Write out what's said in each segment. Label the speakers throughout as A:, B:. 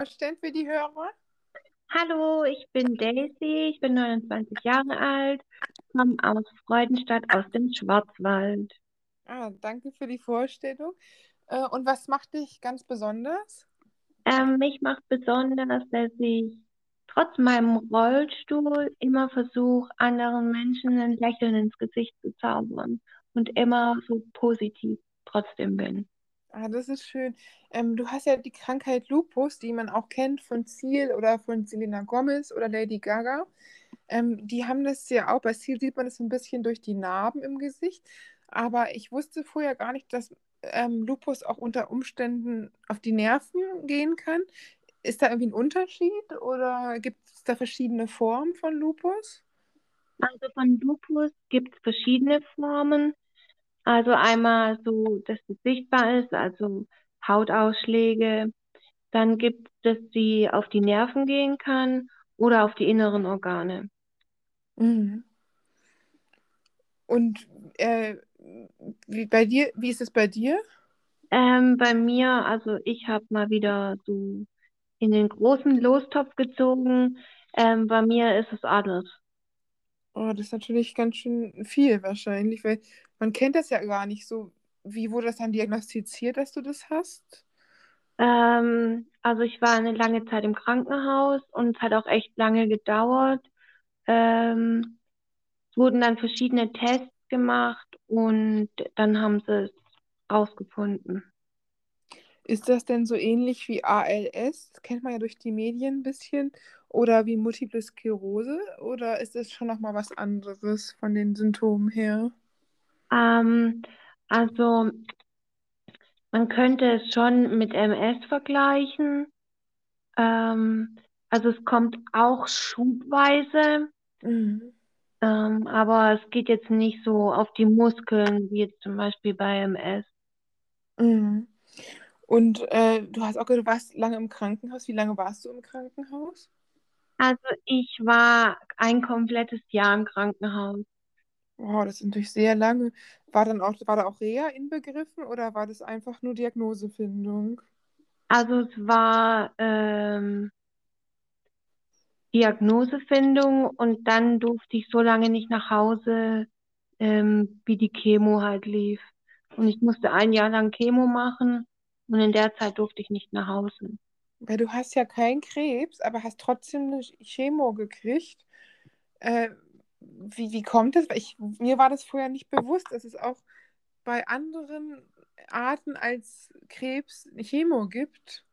A: vorstellen für die Hörer?
B: Hallo, ich bin Daisy, ich bin 29 Jahre alt, komme aus Freudenstadt aus dem Schwarzwald.
A: Ah, danke für die Vorstellung. Äh, und was macht dich ganz besonders?
B: Ähm, mich macht besonders, dass ich trotz meinem Rollstuhl immer versuche, anderen Menschen ein Lächeln ins Gesicht zu zaubern und immer so positiv trotzdem bin.
A: Ah, das ist schön. Ähm, du hast ja die Krankheit Lupus, die man auch kennt von Ziel oder von Selena Gomez oder Lady Gaga. Ähm, die haben das ja auch. Bei Ziel sieht man das ein bisschen durch die Narben im Gesicht. Aber ich wusste vorher gar nicht, dass ähm, Lupus auch unter Umständen auf die Nerven gehen kann. Ist da irgendwie ein Unterschied oder gibt es da verschiedene Formen von Lupus?
B: Also von Lupus gibt es verschiedene Formen. Also einmal so, dass es sichtbar ist, also Hautausschläge. Dann gibt es, dass sie auf die Nerven gehen kann oder auf die inneren Organe.
A: Mhm. Und äh, wie bei dir, wie ist es bei dir?
B: Ähm, bei mir, also ich habe mal wieder so in den großen Lostopf gezogen. Ähm, bei mir ist es alles.
A: Oh, das ist natürlich ganz schön viel wahrscheinlich, weil man kennt das ja gar nicht so. Wie wurde das dann diagnostiziert, dass du das hast?
B: Ähm, also ich war eine lange Zeit im Krankenhaus und es hat auch echt lange gedauert. Ähm, es wurden dann verschiedene Tests gemacht und dann haben sie es rausgefunden.
A: Ist das denn so ähnlich wie ALS? Das kennt man ja durch die Medien ein bisschen. Oder wie Multiple Sklerose? Oder ist das schon nochmal was anderes von den Symptomen her?
B: Ähm, also man könnte es schon mit MS vergleichen. Ähm, also es kommt auch schubweise,
A: Mhm.
B: ähm, aber es geht jetzt nicht so auf die Muskeln, wie jetzt zum Beispiel bei MS.
A: Mhm. Und äh, du hast auch gesagt, du warst lange im Krankenhaus. Wie lange warst du im Krankenhaus?
B: Also ich war ein komplettes Jahr im Krankenhaus.
A: Wow, das ist natürlich sehr lange. War dann auch, war da auch Reha inbegriffen oder war das einfach nur Diagnosefindung?
B: Also es war ähm, Diagnosefindung und dann durfte ich so lange nicht nach Hause, ähm, wie die Chemo halt lief. Und ich musste ein Jahr lang Chemo machen und in der Zeit durfte ich nicht nach Hause.
A: Weil du hast ja keinen Krebs, aber hast trotzdem eine Chemo gekriegt. Äh, wie, wie kommt das? Ich, mir war das vorher nicht bewusst, dass es auch bei anderen Arten als Krebs eine Chemo gibt.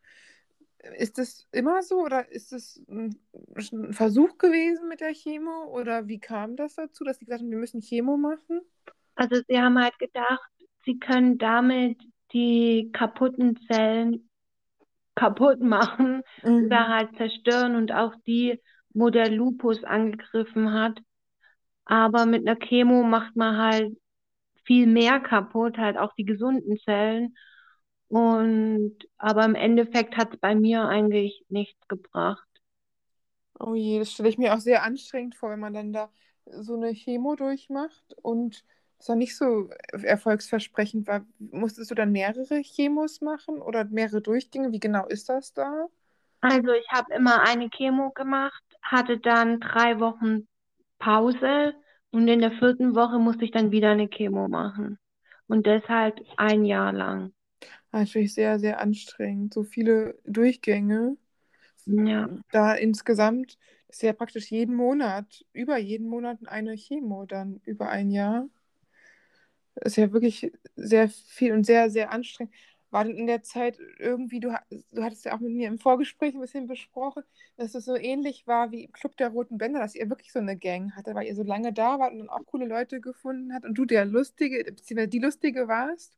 A: Ist das immer so oder ist das ein, ein Versuch gewesen mit der Chemo oder wie kam das dazu, dass die gesagt haben, wir müssen Chemo machen?
B: Also sie haben halt gedacht, sie können damit die kaputten Zellen kaputt machen oder
A: Mhm.
B: halt zerstören und auch die, wo der Lupus angegriffen hat. Aber mit einer Chemo macht man halt viel mehr kaputt, halt auch die gesunden Zellen. Und aber im Endeffekt hat es bei mir eigentlich nichts gebracht.
A: Oh je, das stelle ich mir auch sehr anstrengend vor, wenn man dann da so eine Chemo durchmacht und es war nicht so erfolgsversprechend war. Musstest du dann mehrere Chemos machen oder mehrere Durchgänge? Wie genau ist das da?
B: Also ich habe immer eine Chemo gemacht, hatte dann drei Wochen Pause und in der vierten Woche musste ich dann wieder eine Chemo machen. Und deshalb ein Jahr lang.
A: Natürlich sehr, sehr anstrengend. So viele Durchgänge.
B: Ja.
A: Da insgesamt ist ja praktisch jeden Monat, über jeden Monat eine Chemo dann über ein Jahr. Das ist ja wirklich sehr viel und sehr, sehr anstrengend. War denn in der Zeit irgendwie, du, du hattest ja auch mit mir im Vorgespräch ein bisschen besprochen, dass es so ähnlich war wie im Club der Roten Bänder, dass ihr wirklich so eine Gang hatte, weil ihr so lange da wart und dann auch coole Leute gefunden habt und du der Lustige, beziehungsweise die Lustige warst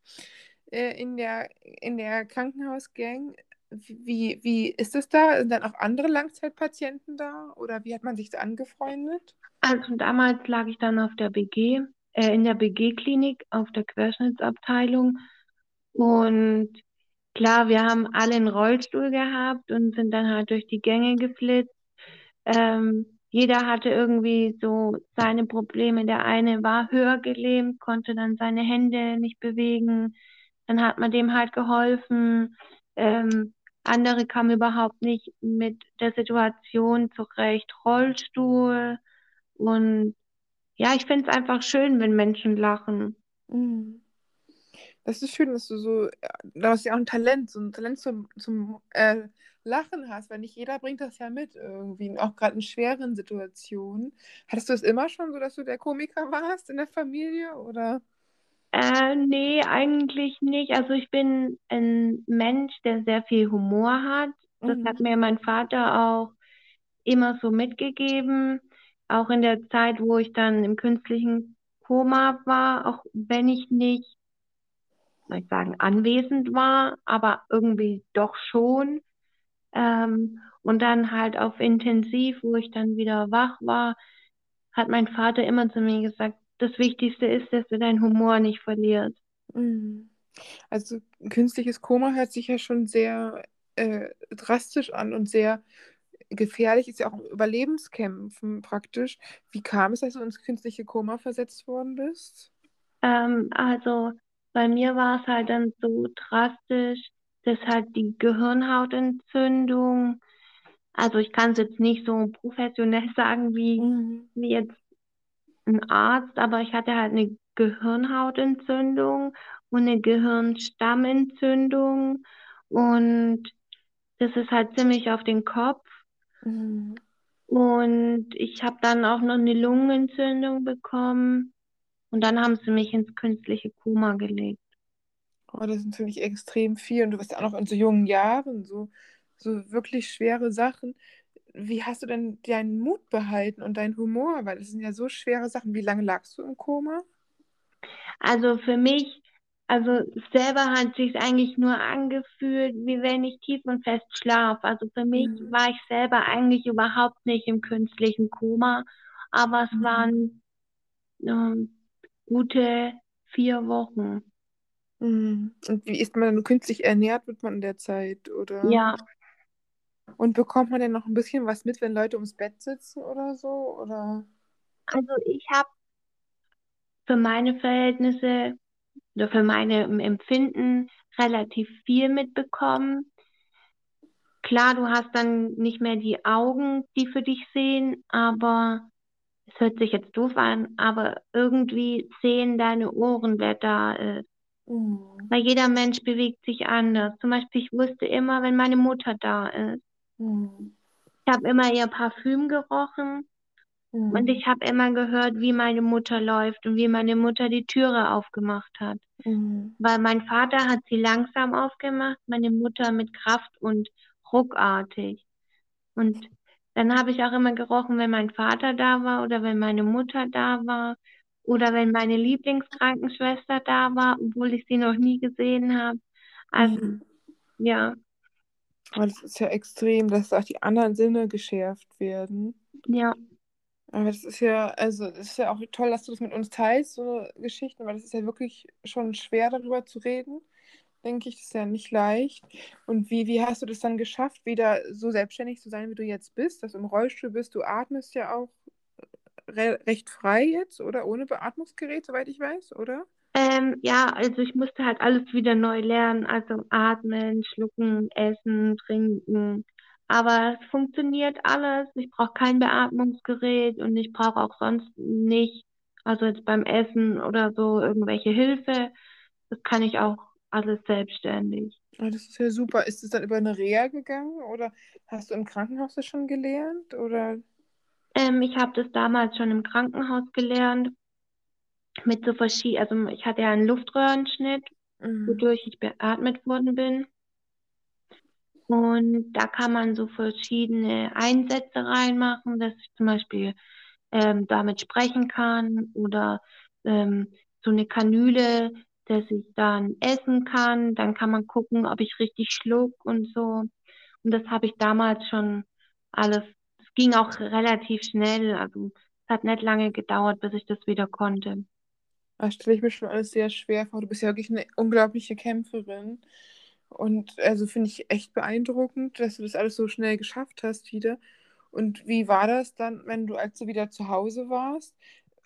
A: äh, in der, in der Krankenhausgang. Wie, wie ist es da? Sind dann auch andere Langzeitpatienten da oder wie hat man sich da angefreundet?
B: Also damals lag ich dann auf der BG, äh, in der BG-Klinik auf der Querschnittsabteilung. Und klar, wir haben alle einen Rollstuhl gehabt und sind dann halt durch die Gänge geflitzt. Ähm, jeder hatte irgendwie so seine Probleme. Der eine war höher gelähmt, konnte dann seine Hände nicht bewegen. Dann hat man dem halt geholfen. Ähm, andere kamen überhaupt nicht mit der Situation zurecht. Rollstuhl und ja, ich finde es einfach schön, wenn Menschen lachen.
A: Mhm. Das ist schön, dass du so, äh, da hast du ja auch ein Talent, so ein Talent zum, zum äh, Lachen hast, weil nicht jeder bringt das ja mit irgendwie, auch gerade in schweren Situationen. Hattest du es immer schon so, dass du der Komiker warst in der Familie oder?
B: Äh, nee, eigentlich nicht. Also ich bin ein Mensch, der sehr viel Humor hat. Das
A: Mhm.
B: hat mir mein Vater auch immer so mitgegeben. Auch in der Zeit, wo ich dann im künstlichen Koma war, auch wenn ich nicht, soll ich sagen, anwesend war, aber irgendwie doch schon. Ähm, und dann halt auf Intensiv, wo ich dann wieder wach war, hat mein Vater immer zu mir gesagt, das Wichtigste ist, dass du deinen Humor nicht verlierst.
A: Mhm. Also künstliches Koma hört sich ja schon sehr äh, drastisch an und sehr gefährlich, ist ja auch Überlebenskämpfen praktisch. Wie kam es, dass du ins künstliche Koma versetzt worden bist?
B: Ähm, also bei mir war es halt dann so drastisch, dass halt die Gehirnhautentzündung, also ich kann es jetzt nicht so professionell sagen wie,
A: Mhm.
B: wie jetzt ein Arzt, aber ich hatte halt eine Gehirnhautentzündung und eine Gehirnstammentzündung und das ist halt ziemlich auf den Kopf.
A: Mhm.
B: Und ich habe dann auch noch eine Lungenentzündung bekommen und dann haben sie mich ins künstliche Koma gelegt.
A: Oh, das ist natürlich extrem viel und du bist ja auch noch in so jungen Jahren, so, so wirklich schwere Sachen. Wie hast du denn deinen Mut behalten und deinen Humor? Weil das sind ja so schwere Sachen. Wie lange lagst du im Koma?
B: Also für mich, also selber hat sich eigentlich nur angefühlt, wie wenn ich tief und fest schlafe. Also für mich
A: Mhm.
B: war ich selber eigentlich überhaupt nicht im künstlichen Koma, aber es
A: Mhm.
B: waren ähm, gute vier Wochen.
A: Mhm. Und wie ist man dann künstlich ernährt, wird man in der Zeit, oder?
B: Ja,
A: Und bekommt man denn noch ein bisschen was mit, wenn Leute ums Bett sitzen oder so? Oder?
B: also ich habe für meine Verhältnisse oder für meine Empfinden relativ viel mitbekommen. Klar, du hast dann nicht mehr die Augen, die für dich sehen, aber es hört sich jetzt doof an, aber irgendwie sehen deine Ohren, wer da ist.
A: Mhm.
B: Weil jeder Mensch bewegt sich anders. Zum Beispiel, ich wusste immer, wenn meine Mutter da ist.
A: Mhm.
B: Ich habe immer ihr Parfüm gerochen
A: Mhm.
B: und ich habe immer gehört, wie meine Mutter läuft und wie meine Mutter die Türe aufgemacht hat.
A: Mhm.
B: Weil mein Vater hat sie langsam aufgemacht, meine Mutter mit Kraft und ruckartig. Und dann habe ich auch immer gerochen, wenn mein Vater da war oder wenn meine Mutter da war oder wenn meine Lieblingskrankenschwester da war, obwohl ich sie noch nie gesehen habe. Also
A: Mhm.
B: ja,
A: Aber das ist ja extrem, dass auch die anderen Sinne geschärft werden.
B: ja,
A: Aber das ist ja, also es ist ja auch toll, dass du das mit uns teilst, so Geschichten, weil das ist ja wirklich schon schwer, darüber zu reden. Denke ich, das ist ja nicht leicht. Und wie, wie hast du das dann geschafft, wieder so selbstständig zu sein, wie du jetzt bist, dass du im Rollstuhl bist? Du atmest ja auch re recht frei jetzt oder ohne Beatmungsgerät, soweit ich weiß, oder?
B: ähm, ja, also ich musste halt alles wieder neu lernen, also atmen, schlucken, essen, trinken. Aber es funktioniert alles. Ich brauche kein Beatmungsgerät und ich brauche auch sonst nicht, also jetzt beim Essen oder so, irgendwelche Hilfe. Das kann ich auch alles selbstständig.
A: Ah, das ist ja super. Ist es dann über eine Reha gegangen oder hast du im Krankenhaus das schon gelernt? Oder?
B: Ähm, ich habe das damals schon im Krankenhaus gelernt, mit so verschiedenen, also ich hatte ja einen Luftröhrenschnitt,
A: Mhm.
B: wodurch ich beatmet worden bin. Und da kann man so verschiedene Einsätze reinmachen, dass ich zum Beispiel ähm, damit sprechen kann oder ähm, so eine Kanüle, dass ich dann essen kann. Dann kann man gucken, ob ich richtig schluck und so. Und das habe ich damals schon alles. Es ging auch relativ schnell. Also es hat nicht lange gedauert, bis ich das wieder konnte.
A: Das stelle ich mir schon alles sehr schwer vor. Du bist ja wirklich eine unglaubliche Kämpferin. Und also finde ich echt beeindruckend, dass du das alles so schnell geschafft hast wieder. Und wie war das dann, wenn du, als du wieder zu Hause warst,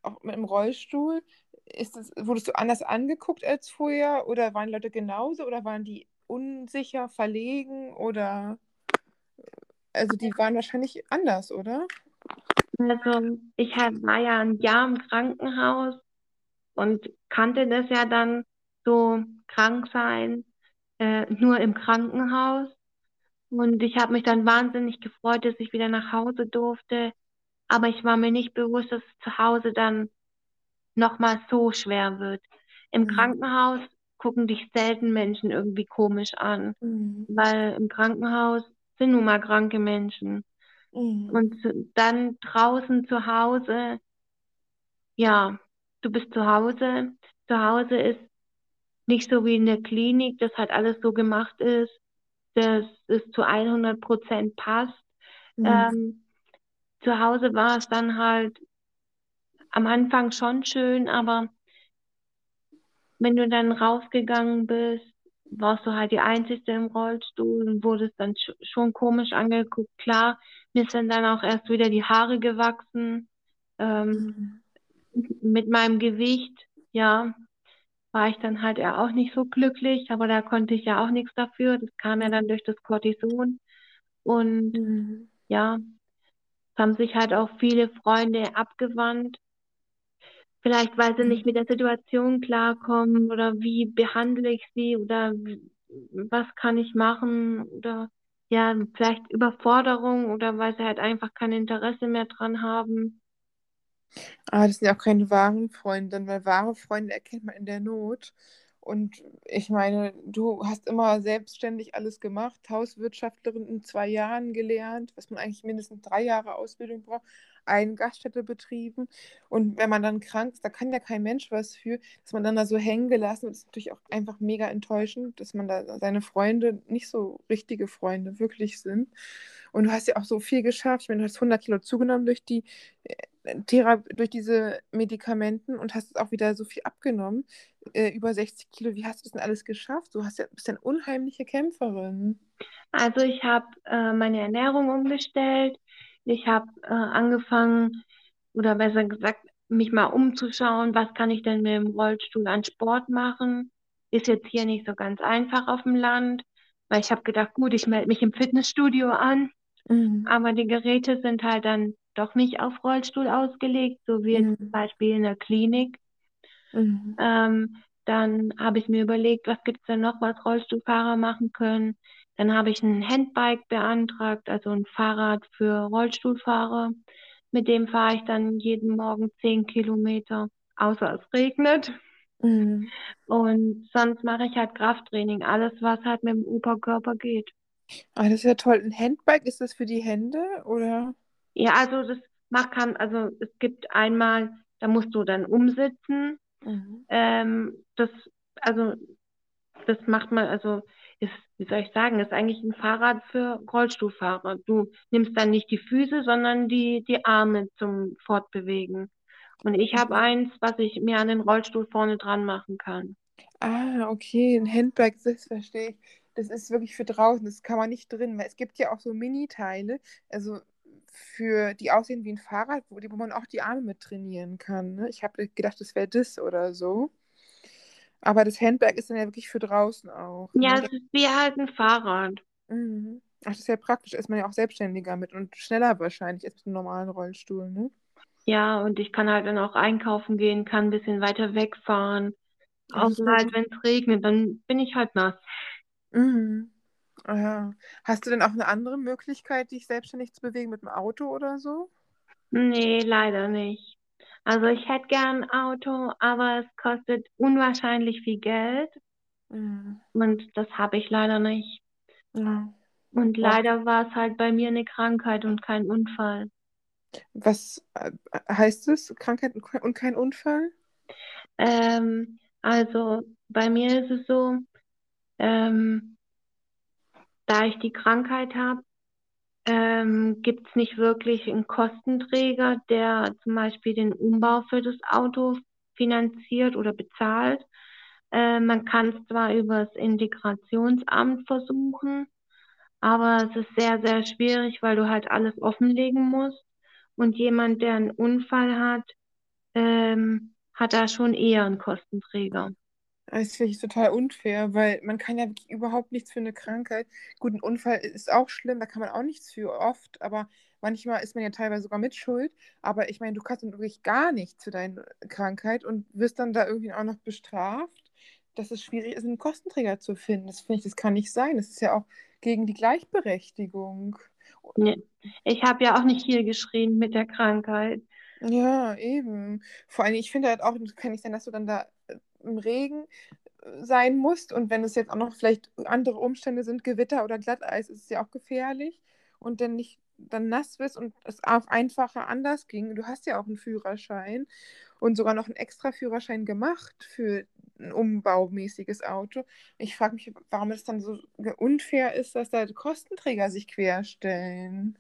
A: auch mit dem Rollstuhl? Ist das, wurdest du anders angeguckt als vorher? Oder waren Leute genauso? Oder waren die unsicher, verlegen oder also die waren wahrscheinlich anders, oder?
B: Also ich war ja ein Jahr im Krankenhaus und kannte das ja dann so krank sein, äh, nur im Krankenhaus. Und ich habe mich dann wahnsinnig gefreut, dass ich wieder nach Hause durfte. Aber ich war mir nicht bewusst, dass es zu Hause dann nochmal so schwer wird. Im
A: Mhm.
B: Krankenhaus gucken dich selten Menschen irgendwie komisch an,
A: Mhm.
B: weil im Krankenhaus sind nun mal kranke Menschen.
A: Mhm.
B: Und dann draußen zu Hause, ja, du bist zu Hause. Zu Hause ist nicht so wie in der Klinik, dass halt alles so gemacht ist, dass es zu 100 Prozent passt.
A: Mhm.
B: Ähm, zu Hause war es dann halt am Anfang schon schön, aber wenn du dann rausgegangen bist, warst du halt die Einzige im Rollstuhl und wurdest dann sch schon komisch angeguckt. Klar, mir sind dann auch erst wieder die Haare gewachsen. Ähm,
A: Mhm.
B: mit meinem Gewicht, ja, war ich dann halt ja auch nicht so glücklich, aber da konnte ich ja auch nichts dafür. Das kam ja dann durch das Cortison. Und
A: Mhm.
B: ja, es haben sich halt auch viele Freunde abgewandt. Vielleicht, weil sie nicht mit der Situation klarkommen oder wie behandle ich sie oder was kann ich machen oder ja, vielleicht Überforderung oder weil sie halt einfach kein Interesse mehr dran haben.
A: Aber das sind ja auch keine wahren Freunde, weil wahre Freunde erkennt man in der Not. Und ich meine, du hast immer selbstständig alles gemacht, Hauswirtschaftlerin in zwei Jahren gelernt, was man eigentlich mindestens drei Jahre Ausbildung braucht, eine Gaststätte betrieben. Und wenn man dann krank ist, da kann ja kein Mensch was für, dass man dann da so hängen gelassen wird, ist natürlich auch einfach mega enttäuschend, dass man da seine Freunde nicht so richtige Freunde wirklich sind. Und du hast ja auch so viel geschafft. Ich meine, du hast 100 Kilo zugenommen durch die äh, Thera durch diese Medikamenten und hast auch wieder so viel abgenommen, äh, über 60 Kilo. Wie hast du das denn alles geschafft? Du hast ja, bist ja eine unheimliche Kämpferin.
B: Also ich habe äh, meine Ernährung umgestellt. Ich habe äh, angefangen, oder besser gesagt, mich mal umzuschauen, was kann ich denn mit dem Rollstuhl an Sport machen. Ist jetzt hier nicht so ganz einfach auf dem Land, weil ich habe gedacht, gut, ich melde mich im Fitnessstudio an,
A: Mhm.
B: aber die Geräte sind halt dann doch nicht auf Rollstuhl ausgelegt, so wie
A: Mhm.
B: zum Beispiel in der Klinik.
A: Mhm.
B: Ähm, dann habe ich mir überlegt, was gibt es denn noch, was Rollstuhlfahrer machen können. Dann habe ich ein Handbike beantragt, also ein Fahrrad für Rollstuhlfahrer. Mit dem fahre ich dann jeden Morgen zehn Kilometer, außer es regnet.
A: Mhm.
B: Und sonst mache ich halt Krafttraining, alles, was halt mit dem Oberkörper geht.
A: Ah, das ist ja toll. Ein Handbike, ist das für die Hände oder?
B: Ja, also das macht kann, also es gibt einmal, da musst du dann umsitzen.
A: Mhm.
B: Ähm, das, also das macht man, also ist, wie soll ich sagen, ist eigentlich ein Fahrrad für Rollstuhlfahrer. Du nimmst dann nicht die Füße, sondern die, die Arme zum Fortbewegen. Und ich habe
A: Mhm.
B: eins, was ich mir an den Rollstuhl vorne dran machen kann.
A: Ah, okay, ein Handbike, das verstehe ich. Das ist wirklich für draußen, das kann man nicht drin, es gibt ja auch so Mini-Teile, also für die aussehen wie ein Fahrrad, wo, wo man auch die Arme mit trainieren kann. Ne? Ich habe gedacht, das wäre das oder so. Aber das Handbike ist dann ja wirklich für draußen auch.
B: Ja,
A: Ne?
B: es ist wie halt ein Fahrrad.
A: Mhm. Ach, das ist ja praktisch, ist man ja auch selbstständiger mit und schneller wahrscheinlich als mit einem normalen Rollstuhl, ne?
B: Ja, und ich kann halt dann auch einkaufen gehen, kann ein bisschen weiter wegfahren. Außer halt, wenn es regnet, dann bin ich halt nass.
A: Mhm. Ja. Hast du denn auch eine andere Möglichkeit, dich selbstständig zu bewegen mit dem Auto oder so?
B: Nee, leider nicht. Also ich hätte gern ein Auto, aber es kostet unwahrscheinlich viel Geld
A: Mhm.
B: und das habe ich leider nicht.
A: Ja.
B: Und leider war es halt bei mir eine Krankheit und kein Unfall.
A: Was äh, heißt es? Krankheit und kein Unfall?
B: Ähm, also bei mir ist es so, ähm, da ich die Krankheit habe, ähm, gibt es nicht wirklich einen Kostenträger, der zum Beispiel den Umbau für das Auto finanziert oder bezahlt. Äh, man kann es zwar über das Integrationsamt versuchen, aber es ist sehr, sehr schwierig, weil du halt alles offenlegen musst. Und jemand, der einen Unfall hat, ähm, hat da schon eher einen Kostenträger.
A: Das finde ich total unfair, weil man kann ja wirklich überhaupt nichts für eine Krankheit. Gut, ein Unfall ist auch schlimm, da kann man auch nichts für oft, aber manchmal ist man ja teilweise sogar mit Schuld. Aber ich meine, du kannst wirklich gar nichts für deine Krankheit und wirst dann da irgendwie auch noch bestraft. dass es schwierig ist, einen Kostenträger zu finden. Das finde ich, das kann nicht sein. Das ist ja auch gegen die Gleichberechtigung.
B: Nee. Ich habe ja auch nicht hier geschrien mit der Krankheit.
A: Ja, eben. Vor allem, ich finde halt auch, es kann nicht sein, dass du dann da im Regen äh, sein musst und wenn es jetzt auch noch vielleicht andere Umstände sind, Gewitter oder Glatteis, ist es ja auch gefährlich und dann nicht dann nass bist und es auch einfacher anders ging. Du hast ja auch einen Führerschein und sogar noch einen extra Führerschein gemacht für ein umbaumäßiges Auto. Ich frage mich, warum es dann so unfair ist, dass da Kostenträger sich querstellen.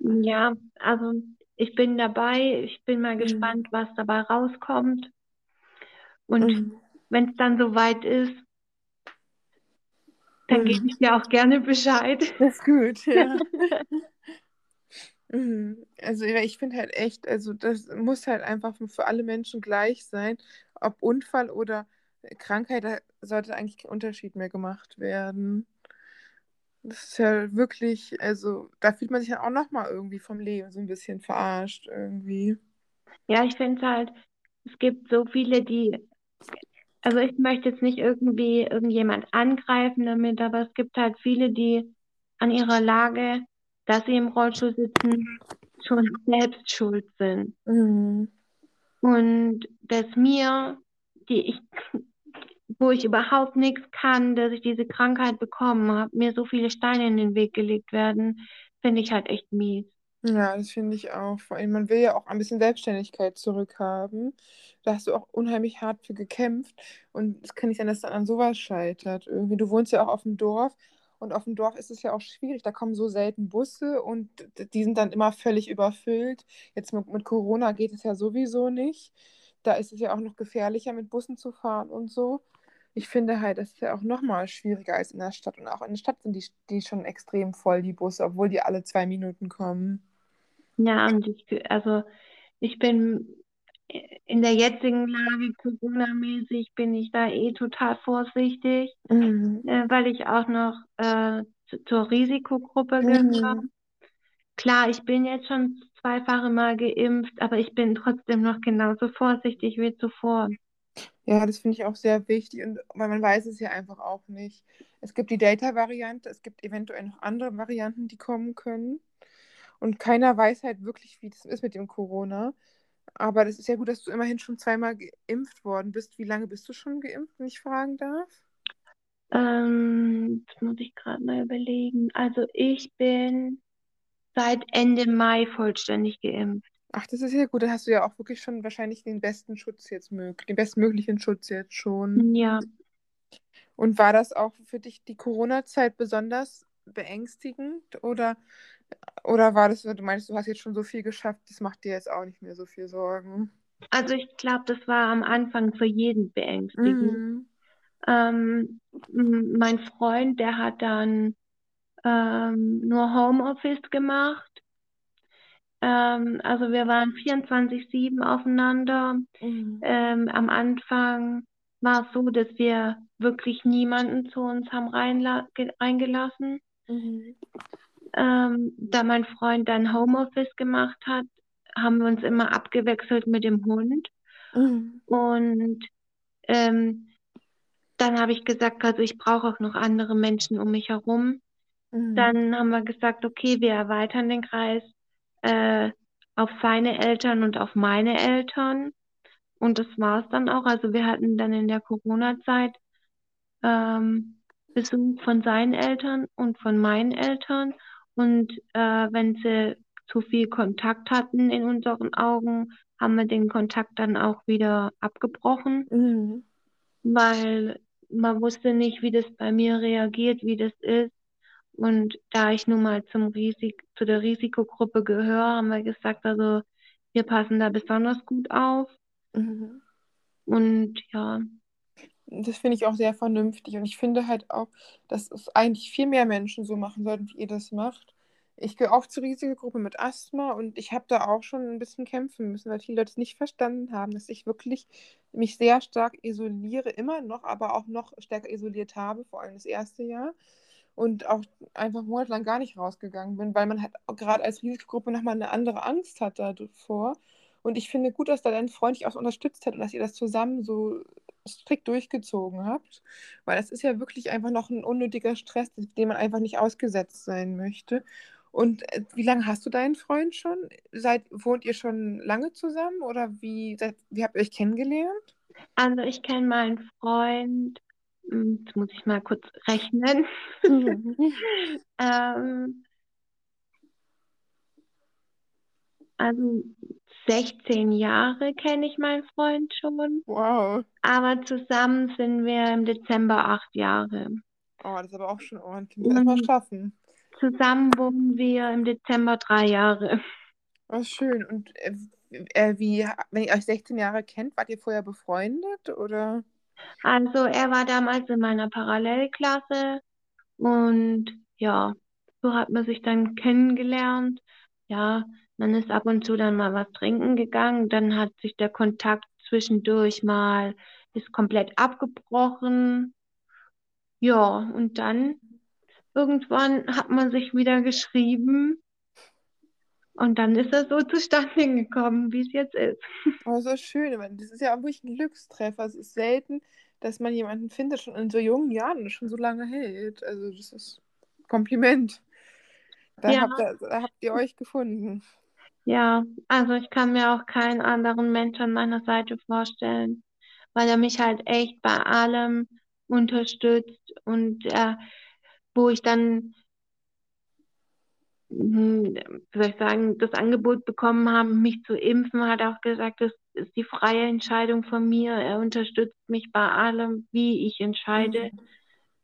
B: Ja, also ich bin dabei. Ich bin mal
A: Mhm.
B: gespannt, was dabei rauskommt. Und
A: Mhm.
B: wenn es dann soweit ist, dann gebe
A: Mhm.
B: ich dir auch gerne Bescheid.
A: Das ist gut, ja. Mhm. Also ja, ich finde halt echt, also das muss halt einfach für alle Menschen gleich sein. Ob Unfall oder Krankheit, da sollte eigentlich kein Unterschied mehr gemacht werden. Das ist ja wirklich, also da fühlt man sich ja auch nochmal irgendwie vom Leben so ein bisschen verarscht irgendwie.
B: Ja, ich finde halt, es gibt so viele, die, also ich möchte jetzt nicht irgendwie irgendjemand angreifen damit, aber es gibt halt viele, die an ihrer Lage, dass sie im Rollstuhl sitzen, schon selbst schuld sind.
A: Mhm.
B: Und dass mir, die ich, wo ich überhaupt nichts kann, dass ich diese Krankheit bekommen habe, mir so viele Steine in den Weg gelegt werden, finde ich halt echt mies.
A: Ja, das finde ich auch. Vor allem, man will ja auch ein bisschen Selbstständigkeit zurückhaben. Da hast du auch unheimlich hart für gekämpft. Und es kann nicht sein, dass dann an sowas scheitert. Irgendwie, du wohnst ja auch auf dem Dorf. Und auf dem Dorf ist es ja auch schwierig. Da kommen so selten Busse und die sind dann immer völlig überfüllt. Jetzt mit, mit Corona geht es ja sowieso nicht. Da ist es ja auch noch gefährlicher, mit Bussen zu fahren und so. Ich finde halt, das ist ja auch nochmal schwieriger als in der Stadt. Und auch in der Stadt sind die, die schon extrem voll, die Busse, obwohl die alle zwei Minuten kommen.
B: Ja, und ich, also ich bin in der jetzigen Lage Corona-mäßig bin ich da eh total vorsichtig,
A: Mhm.
B: äh, weil ich auch noch äh, zu- zur Risikogruppe gehöre.
A: Mhm.
B: Klar, ich bin jetzt schon zweifache Mal geimpft, aber ich bin trotzdem noch genauso vorsichtig wie zuvor.
A: Ja, das finde ich auch sehr wichtig, und, weil man weiß es ja einfach auch nicht. Es gibt die Delta-Variante, es gibt eventuell noch andere Varianten, die kommen können. Und keiner weiß halt wirklich, wie das ist mit dem Corona. Aber das ist ja gut, dass du immerhin schon zweimal geimpft worden bist. Wie lange bist du schon geimpft, wenn ich fragen darf?
B: Ähm, das muss ich gerade mal überlegen. Also ich bin seit Ende Mai vollständig geimpft.
A: Ach, das ist ja gut. Dann hast du ja auch wirklich schon wahrscheinlich den besten Schutz jetzt möglich, den bestmöglichen Schutz jetzt schon.
B: Ja,
A: Und war das auch für dich die Corona-Zeit besonders beängstigend oder, oder war das, so, du meinst, du hast jetzt schon so viel geschafft, das macht dir jetzt auch nicht mehr so viel Sorgen?
B: also ich glaube, das war am Anfang für jeden beängstigend.
A: Mhm.
B: Ähm, mein Freund, der hat dann ähm, nur Homeoffice gemacht. Ähm, also wir waren 24/7 aufeinander.
A: Mhm.
B: Ähm, am Anfang war es so, dass wir wirklich niemanden zu uns haben reingelassen.
A: Mhm.
B: Ähm, da mein Freund dann Homeoffice gemacht hat, haben wir uns immer abgewechselt mit dem Hund.
A: Mhm.
B: Und ähm, dann habe ich gesagt, also ich brauche auch noch andere Menschen um mich herum.
A: Mhm.
B: Dann haben wir gesagt, okay, wir erweitern den Kreis äh, auf seine Eltern und auf meine Eltern. Und das war es dann auch. Also wir hatten dann in der Corona-Zeit ähm, Besuch von seinen Eltern und von meinen Eltern. Und äh, wenn sie zu viel Kontakt hatten in unseren Augen, haben wir den Kontakt dann auch wieder abgebrochen,
A: Mhm.
B: weil man wusste nicht, wie das bei mir reagiert, wie das ist. Und da ich nun mal zum Risik zu der Risikogruppe gehöre, haben wir gesagt, also wir passen da besonders gut auf.
A: Mhm.
B: Und ja,
A: Das finde ich auch sehr vernünftig. Und ich finde halt auch, dass es eigentlich viel mehr Menschen so machen sollten, wie ihr das macht. Ich gehöre auch zur Risikogruppe mit Asthma und ich habe da auch schon ein bisschen kämpfen müssen, weil viele Leute es nicht verstanden haben, dass ich wirklich mich sehr stark isoliere, immer noch, aber auch noch stärker isoliert habe, vor allem das erste Jahr. Und auch einfach monatelang gar nicht rausgegangen bin, weil man halt gerade als Risikogruppe nochmal eine andere Angst hat davor. Und ich finde gut, dass da dein Freund dich auch so unterstützt hat und dass ihr das zusammen so strikt durchgezogen habt. Weil das ist ja wirklich einfach noch ein unnötiger Stress, dem man einfach nicht ausgesetzt sein möchte. Und äh, wie lange hast du deinen Freund schon? Seid, wohnt ihr schon lange zusammen oder wie, seid, wie habt ihr euch kennengelernt?
B: Also ich kenne meinen Freund, hm, jetzt muss ich mal kurz rechnen. ähm, also 16 Jahre kenne ich meinen Freund schon.
A: Wow.
B: Aber zusammen sind wir im Dezember acht Jahre.
A: Oh, das ist aber auch schon ordentlich. Das mal schaffen.
B: Zusammen wohnen wir im Dezember drei Jahre.
A: Oh, schön. Und äh, äh, wie, wenn ihr euch 16 Jahre kennt, wart ihr vorher befreundet oder?
B: Also er war damals in meiner Parallelklasse und ja, so hat man sich dann kennengelernt. Ja, man ist ab und zu dann mal was trinken gegangen, dann hat sich der Kontakt zwischendurch mal ist komplett abgebrochen. Ja, und dann irgendwann hat man sich wieder geschrieben und dann ist das so zustande gekommen, wie es jetzt ist.
A: Oh, so schön. Das ist ja auch wirklich ein Glückstreffer. Es ist selten, dass man jemanden findet, schon in so jungen Jahren schon so lange hält. Also das ist Kompliment. Da,
B: Ja.
A: habt, ihr, da habt ihr euch gefunden.
B: Ja, also ich kann mir auch keinen anderen Mensch an meiner Seite vorstellen, weil er mich halt echt bei allem unterstützt und äh, wo ich dann, hm, wie soll ich sagen, das Angebot bekommen habe, mich zu impfen, hat auch gesagt, das ist die freie Entscheidung von mir. Er unterstützt mich bei allem, wie ich entscheide.
A: Mhm.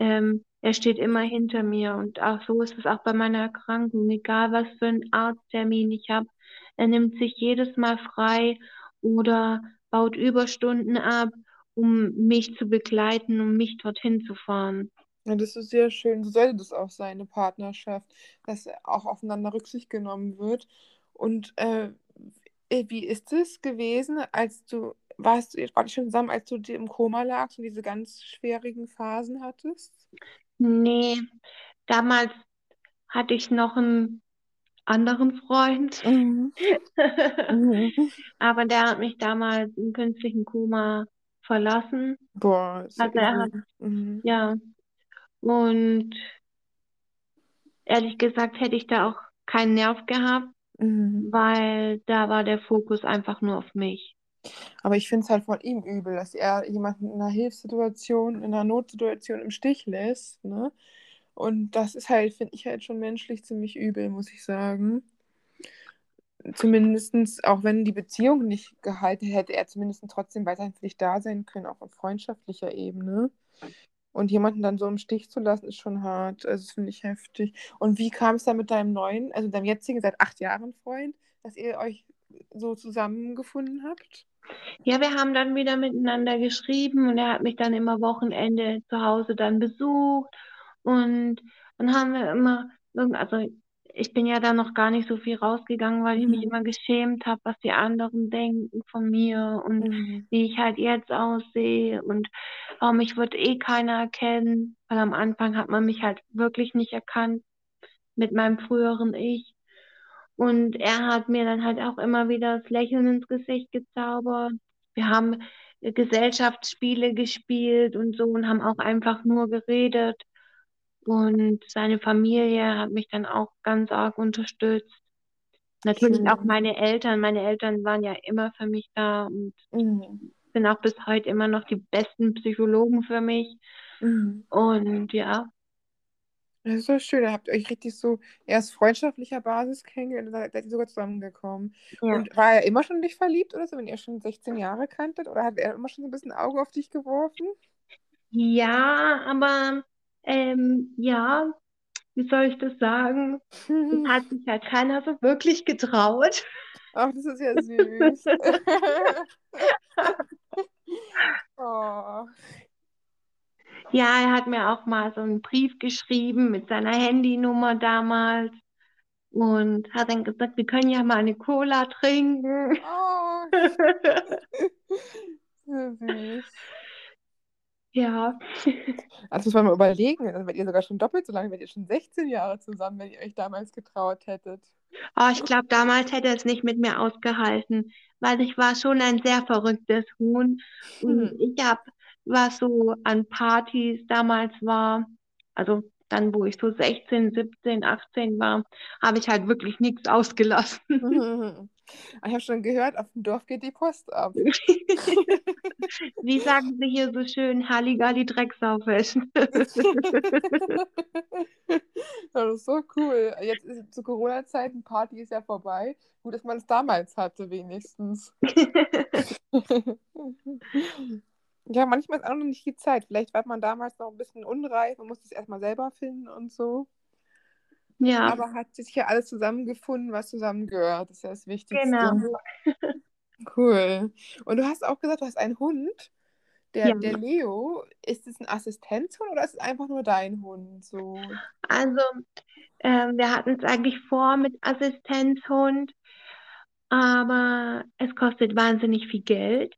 B: Ähm, er steht immer hinter mir und auch so ist es auch bei meiner Erkrankung, egal was für einen Arzttermin ich habe. Er nimmt sich jedes Mal frei oder baut Überstunden ab, um mich zu begleiten, um mich dorthin zu fahren.
A: Ja, das ist sehr schön. So sollte das auch sein, eine Partnerschaft, dass auch aufeinander Rücksicht genommen wird. Und äh, wie ist es gewesen, als du, warst du, wart schon zusammen, als du im Koma lagst und diese ganz schwierigen Phasen hattest?
B: Nee, damals hatte ich noch einen anderen Freund,
A: Mhm. Mhm.
B: aber der hat mich damals im künstlichen Koma verlassen.
A: Boah, ist ja
B: Also er hat.
A: Mhm.
B: ja, und ehrlich gesagt hätte ich da auch keinen Nerv gehabt,
A: Mhm.
B: weil da war der Fokus einfach nur auf mich.
A: Aber ich finde es halt von ihm übel, dass er jemanden in einer Hilfssituation, in einer Notsituation im Stich lässt, ne? Und das ist halt, finde ich halt schon menschlich ziemlich übel, muss ich sagen. Zumindestens, auch wenn die Beziehung nicht gehalten hätte, er zumindest trotzdem weiterhin für dich da sein können, auch auf freundschaftlicher Ebene. Und jemanden dann so im Stich zu lassen, ist schon hart. Also, das finde ich heftig. Und wie kam es dann mit deinem neuen, also deinem jetzigen, seit acht Jahren Freund, dass ihr euch so zusammengefunden habt?
B: Ja, wir haben dann wieder miteinander geschrieben und er hat mich dann immer Wochenende zu Hause dann besucht und dann haben wir immer, also ich bin ja dann noch gar nicht so viel rausgegangen, weil ich mich
A: Mhm.
B: immer geschämt habe, was die anderen denken von mir und
A: Mhm.
B: wie ich halt jetzt aussehe und oh, mich wird eh keiner erkennen, weil am Anfang hat man mich halt wirklich nicht erkannt mit meinem früheren Ich. Und er hat mir dann halt auch immer wieder das Lächeln ins Gesicht gezaubert. Wir haben Gesellschaftsspiele gespielt und so und haben auch einfach nur geredet. Und seine Familie hat mich dann auch ganz arg unterstützt. Natürlich auch
A: Schön.
B: meine Eltern. Meine Eltern waren ja immer für mich da und
A: Mhm.
B: sind auch bis heute immer noch die besten Psychologen für mich.
A: Mhm.
B: Und ja,
A: Das ist so schön. Da habt ihr euch richtig so erst freundschaftlicher Basis kennengelernt und seid ihr sogar zusammengekommen.
B: ja.
A: Und war er immer schon in dich verliebt oder so, wenn ihr schon 16 Jahre kanntet? Oder hat er immer schon so ein bisschen Auge auf dich geworfen?
B: Ja, aber ähm, ja, wie soll ich das sagen? Es hat sich halt keiner so wirklich getraut.
A: Ach, das ist ja süß. Oh.
B: Ja, er hat mir auch mal so einen Brief geschrieben mit seiner Handynummer damals. und hat dann gesagt, wir können ja mal eine Cola trinken.
A: Oh, so süß.
B: Ja,
A: Also muss man mal überlegen, dann wärt ihr sogar schon doppelt so lange, wärt ihr schon 16 Jahre zusammen, wenn ihr euch damals getraut hättet.
B: oh, ich glaube, damals hätte es nicht mit mir ausgehalten, weil ich war schon ein sehr verrücktes Huhn und
A: Hm.
B: ich hab, was so an Partys damals war, also dann, wo ich so 16, 17, 18 war, habe ich halt wirklich nichts ausgelassen.
A: Ich habe schon gehört, auf dem Dorf geht die Post ab.
B: Wie sagen sie hier so schön, Halligalli Drecksaufisch.
A: Das ist so cool. Jetzt ist zu Corona-Zeiten, Party ist ja vorbei. Gut, dass man es damals hatte, wenigstens. Ja, manchmal ist auch noch nicht die Zeit. Vielleicht war man damals noch ein bisschen unreif und musste es erstmal selber finden und so.
B: Ja,
A: Aber hat sich ja alles zusammengefunden, was zusammengehört. Das ist ja das Wichtigste.
B: genau.
A: Cool. Und du hast auch gesagt, du hast einen Hund. Der,
B: Ja.
A: der Leo, ist es ein Assistenzhund oder ist es einfach nur dein Hund? So.
B: Also, ähm, wir hatten es eigentlich vor mit Assistenzhund, aber es kostet wahnsinnig viel Geld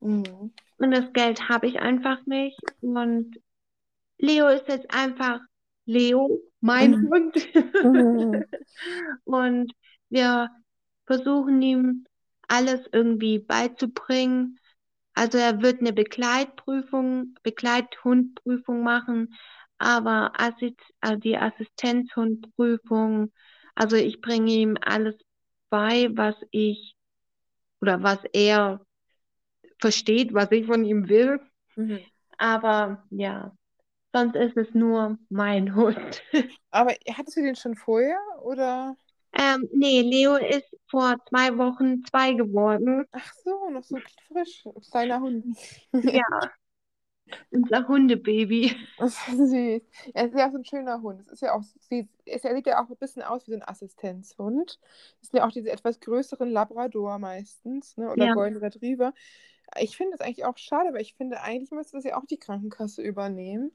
A: Mhm.
B: und das Geld habe ich einfach nicht. Und Leo ist jetzt einfach Leo, mein
A: Mhm.
B: Hund.
A: Mhm.
B: Und wir versuchen ihm alles irgendwie beizubringen. Also er wird eine Begleitprüfung, Begleithundprüfung machen, aber Assi also die Assistenzhundprüfung, also ich bringe ihm alles bei, was ich oder was er versteht, was ich von ihm will.
A: Mhm.
B: Aber ja, sonst ist es nur mein Hund.
A: Aber hattest du den schon vorher oder?
B: Ähm, nee, Leo ist vor zwei Wochen zwei geworden.
A: Ach so, noch so frisch. Kleiner Hund.
B: Ja, unser Hundebaby.
A: Das ist süß. Er ist ja auch so ein schöner Hund. Es ist ja auch, sie, es sieht ja auch ein bisschen aus wie so ein Assistenzhund. Das sind ja auch diese etwas größeren Labrador meistens, ne? Oder
B: Ja.
A: Golden Retriever. Ich finde das eigentlich auch schade, aber ich finde, eigentlich müsste das ja auch die Krankenkasse übernehmen.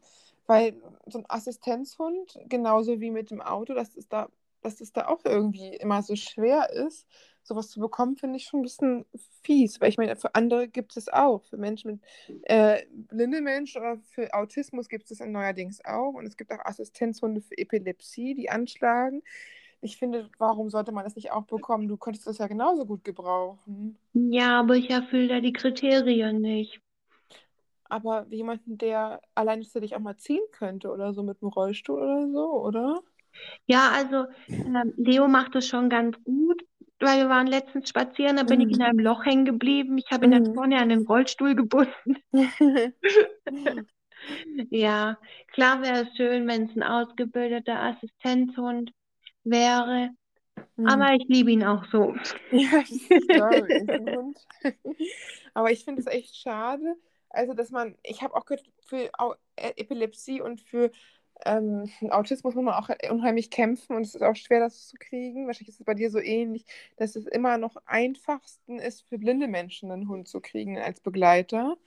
A: Weil so ein Assistenzhund, genauso wie mit dem Auto, dass es da, dass es da auch irgendwie immer so schwer ist, sowas zu bekommen, finde ich schon ein bisschen fies. Weil ich meine, für andere gibt es auch. Für Menschen mit äh, blinde Menschen oder für Autismus gibt es neuerdings auch. Und es gibt auch Assistenzhunde für Epilepsie, die anschlagen. Ich finde, warum sollte man das nicht auch bekommen? Du könntest das ja genauso gut gebrauchen.
B: Ja, aber ich erfülle da die Kriterien nicht.
A: Aber jemanden, der alleine für dich auch mal ziehen könnte oder so mit einem Rollstuhl oder so, oder?
B: Ja, also ähm, Leo macht es schon ganz gut, weil wir waren letztens spazieren, da bin ich in
A: Mhm.
B: einem Loch hängen geblieben. Ich habe ihn dann
A: Mhm.
B: vorne an den Rollstuhl gebunden. Ja, klar wäre es schön, wenn es ein ausgebildeter Assistenzhund wäre,
A: Mhm.
B: aber ich liebe ihn auch so.
A: Ja, das Hund. Aber ich finde es echt schade. Also, dass man, ich habe auch gehört, für äh, Epilepsie und für ähm, Autismus muss man auch unheimlich kämpfen und es ist auch schwer, das zu kriegen. Wahrscheinlich ist es bei dir so ähnlich, dass es immer noch einfachsten ist, für blinde Menschen einen Hund zu kriegen als Begleiter.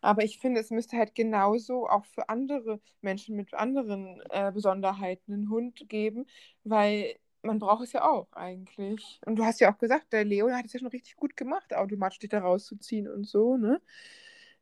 A: Aber ich finde, es müsste halt genauso auch für andere Menschen mit anderen äh, Besonderheiten einen Hund geben, weil man braucht es ja auch eigentlich. Und du hast ja auch gesagt, der Leo hat es ja schon richtig gut gemacht, automatisch dich da rauszuziehen und so, ne?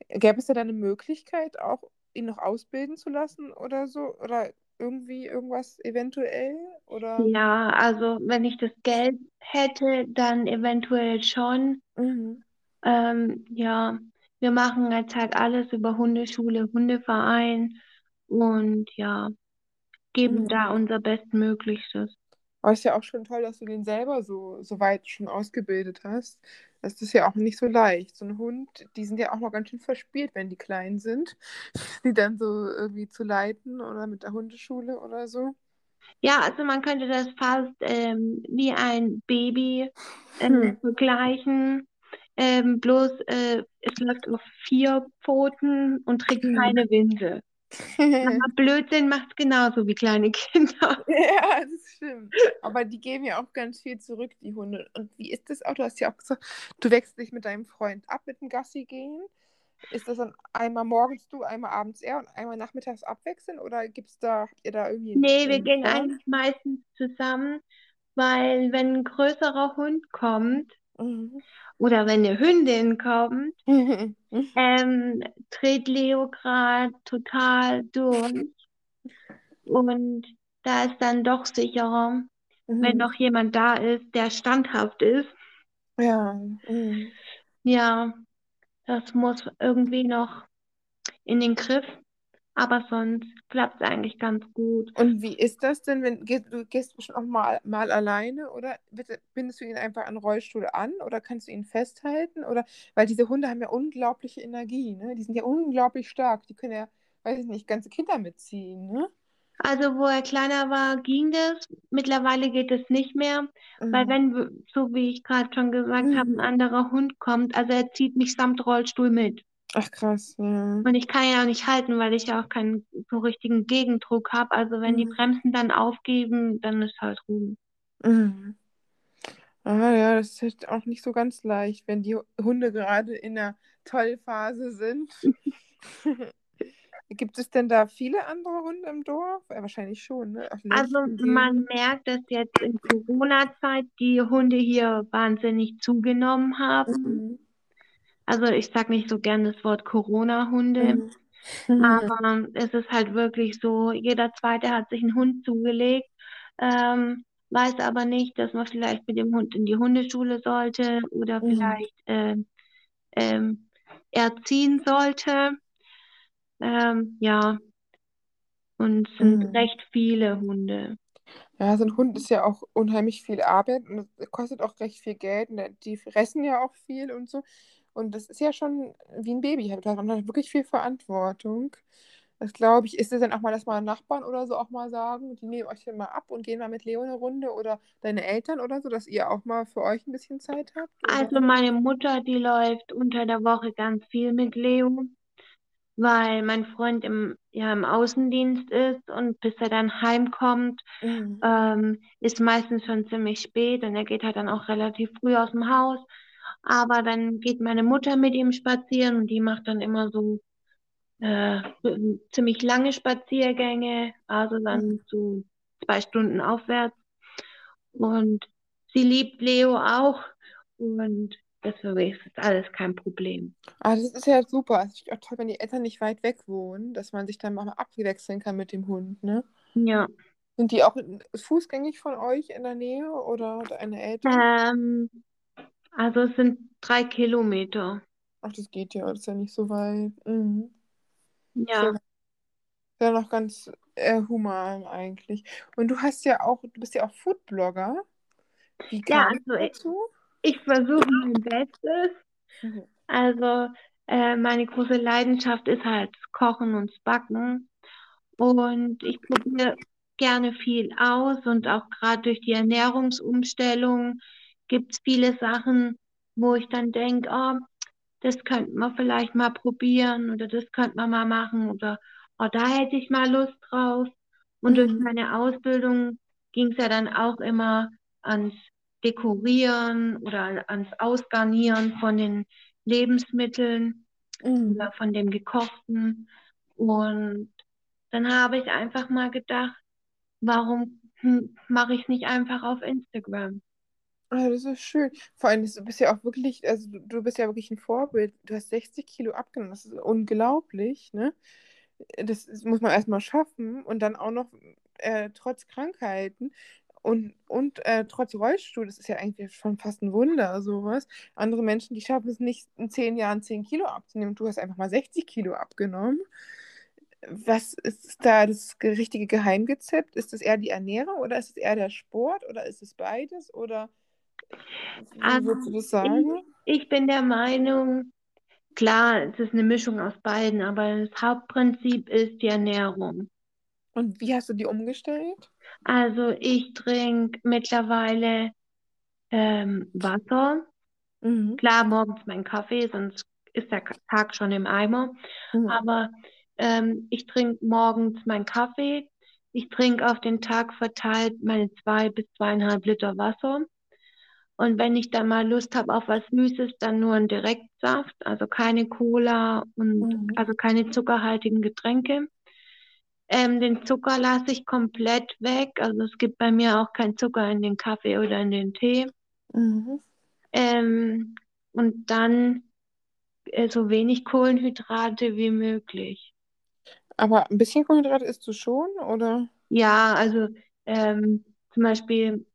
A: Gäbe es da dann eine Möglichkeit, auch ihn noch ausbilden zu lassen oder so? Oder irgendwie irgendwas eventuell? Oder?
B: Ja, also wenn ich das Geld hätte, dann eventuell schon.
A: Mhm.
B: Ähm, ja, wir machen jetzt halt alles über Hundeschule, Hundeverein und ja, geben
A: Mhm.
B: da unser Bestmöglichstes.
A: Aber es ist ja auch schon toll, dass du den selber so, so weit schon ausgebildet hast. Das ist ja auch nicht so leicht. So ein Hund, die sind ja auch noch ganz schön verspielt, wenn die klein sind, die dann so irgendwie zu leiten oder mit der Hundeschule oder so.
B: Ja, also man könnte das fast ähm, wie ein Baby ähm,
A: Hm.
B: vergleichen. Ähm, bloß äh, es läuft auf vier Pfoten und trägt
A: Hm.
B: keine Windel. Aber Blödsinn macht genauso wie kleine Kinder.
A: Ja, das stimmt. Aber die geben ja auch ganz viel zurück, die Hunde. Und wie ist das auch? Du hast ja auch gesagt, du wechselst dich mit deinem Freund ab mit dem Gassi gehen. Ist das dann einmal morgens du, einmal abends er und einmal nachmittags abwechseln? Oder gibt es da, ihr da irgendwie einen,
B: Nee, wir gehen eigentlich meistens zusammen weil wenn ein größerer Hund kommt
A: Mhm.
B: oder wenn eine Hündin kommt, ähm, dreht Leo gerade total durch. Und da ist dann doch sicherer, wenn
A: Mhm.
B: noch jemand da ist, der standhaft ist.
A: Ja. Mhm.
B: Ja, das muss irgendwie noch in den Griff, aber sonst klappt es eigentlich ganz gut.
A: Und wie ist das denn, wenn gehst, du gehst bestimmt auch mal, mal alleine oder bitte, bindest du ihn einfach an den Rollstuhl an oder kannst du ihn festhalten? Oder weil diese Hunde haben ja unglaubliche Energie, ne? Die sind ja unglaublich stark. Die können ja, weiß ich nicht, ganze Kinder mitziehen, ne?
B: Also, wo er kleiner war, ging das. Mittlerweile geht es nicht mehr, weil
A: Mhm.
B: wenn, w- so wie ich gerade schon gesagt habe, ein
A: Mhm.
B: anderer Hund kommt, also er zieht mich samt Rollstuhl mit.
A: Ach krass, ja.
B: Und ich kann ja auch nicht halten, weil ich ja auch keinen so richtigen Gegendruck habe. Also wenn die
A: Mhm.
B: Bremsen dann aufgeben, dann ist halt Ruhe.
A: Mhm. Ah ja, das ist halt auch nicht so ganz leicht, wenn die Hunde gerade in der Tollphase sind. Gibt es denn da viele andere Hunde im Dorf? Ja, wahrscheinlich schon, ne?
B: Also man merkt, dass jetzt in Corona-Zeit die Hunde hier wahnsinnig zugenommen haben.
A: Mhm.
B: Also ich sage nicht so gern das Wort Corona-Hunde,
A: Mhm.
B: aber es ist halt wirklich so, jeder Zweite hat sich einen Hund zugelegt, ähm, weiß aber nicht, dass man vielleicht mit dem Hund in die Hundeschule sollte oder
A: Mhm.
B: vielleicht ähm, ähm, erziehen sollte. Ähm, ja, und es sind
A: Mhm.
B: recht viele Hunde.
A: Ja, so ein Hund ist ja auch unheimlich viel Arbeit und es kostet auch recht viel Geld. Und die fressen ja auch viel und so. Und das ist ja schon wie ein Baby. Man hat wirklich viel Verantwortung. Das glaube ich. Ist es dann auch mal, dass mal Nachbarn oder so auch mal sagen, die nehmen euch dann mal ab und gehen mal mit Leo eine Runde oder deine Eltern oder so, dass ihr auch mal für euch ein bisschen Zeit habt? Oder?
B: Also meine Mutter, die läuft unter der Woche ganz viel mit Leo, weil mein Freund im, ja, im Außendienst ist und bis er dann heimkommt,
A: Mhm.
B: ähm, ist meistens schon ziemlich spät und er geht halt dann auch relativ früh aus dem Haus. Aber dann geht meine Mutter mit ihm spazieren und die macht dann immer so äh, ziemlich lange Spaziergänge, also dann so zwei Stunden aufwärts. Und sie liebt Leo auch und deswegen ist das alles kein Problem.
A: Ah, das ist ja super. Es ist auch toll, wenn die Eltern nicht weit weg wohnen, dass man sich dann mal abwechseln kann mit dem Hund, ne?
B: Ja.
A: Sind die auch fußgängig von euch in der Nähe oder deine Eltern?
B: Ähm, also es sind drei Kilometer.
A: Ach, das geht ja, das ist ja nicht so weit. Mhm.
B: Ja.
A: Ist ja noch ganz äh, human eigentlich. Und du hast ja auch, du bist ja auch Foodblogger. Wie
B: Ja, also ich, ich versuche mein Bestes.
A: Mhm.
B: Also äh, meine große Leidenschaft ist halt Kochen und Backen. Und ich probiere gerne viel aus und auch gerade durch die Ernährungsumstellung gibt es viele Sachen, wo ich dann denke, oh, das könnte man vielleicht mal probieren oder das könnte man mal machen oder oh, da hätte ich mal Lust drauf. Und durch
A: Mhm.
B: meine Ausbildung ging es ja dann auch immer ans Dekorieren oder ans Ausgarnieren von den Lebensmitteln
A: Mhm.
B: oder von dem Gekochten. Und dann habe ich einfach mal gedacht, warum hm, mache ich es nicht einfach auf Instagram?
A: Ah, das ist schön. Vor allem, du bist ja auch wirklich, also du, du bist ja wirklich ein Vorbild. Du hast 60 Kilo abgenommen. Das ist unglaublich, ne? Das muss man erstmal schaffen und dann auch noch äh, trotz Krankheiten und, und äh, trotz Rollstuhl. Das ist ja eigentlich schon fast ein Wunder, sowas. Andere Menschen, die schaffen es nicht, in 10 Jahren 10 Kilo abzunehmen. Du hast einfach mal 60 Kilo abgenommen. Was ist da das ge- richtige Geheimrezept? Ist es eher die Ernährung oder ist es eher der Sport oder ist es beides? Oder wie
B: Also
A: würdest du das
B: ich,
A: sagen?
B: ich bin der Meinung, klar, es ist eine Mischung aus beiden, aber das Hauptprinzip ist die Ernährung.
A: Und wie hast du die umgestellt?
B: Also ich trinke mittlerweile ähm, Wasser.
A: Mhm.
B: Klar, morgens mein Kaffee, sonst ist der Tag schon im Eimer.
A: Mhm.
B: Aber ähm, ich trinke morgens meinen Kaffee. Ich trinke auf den Tag verteilt meine zwei bis zweieinhalb Liter Wasser. Und wenn ich dann mal Lust habe auf was Süßes, dann nur einen Direktsaft, also keine Cola und
A: Mhm.
B: also keine zuckerhaltigen Getränke. Ähm, den Zucker lasse ich komplett weg. Also es gibt bei mir auch keinen Zucker in den Kaffee oder in den Tee.
A: Mhm.
B: Ähm, und dann äh, so wenig Kohlenhydrate wie möglich.
A: Aber ein bisschen Kohlenhydrate isst du schon, oder?
B: Ja, also ähm, zum Beispiel,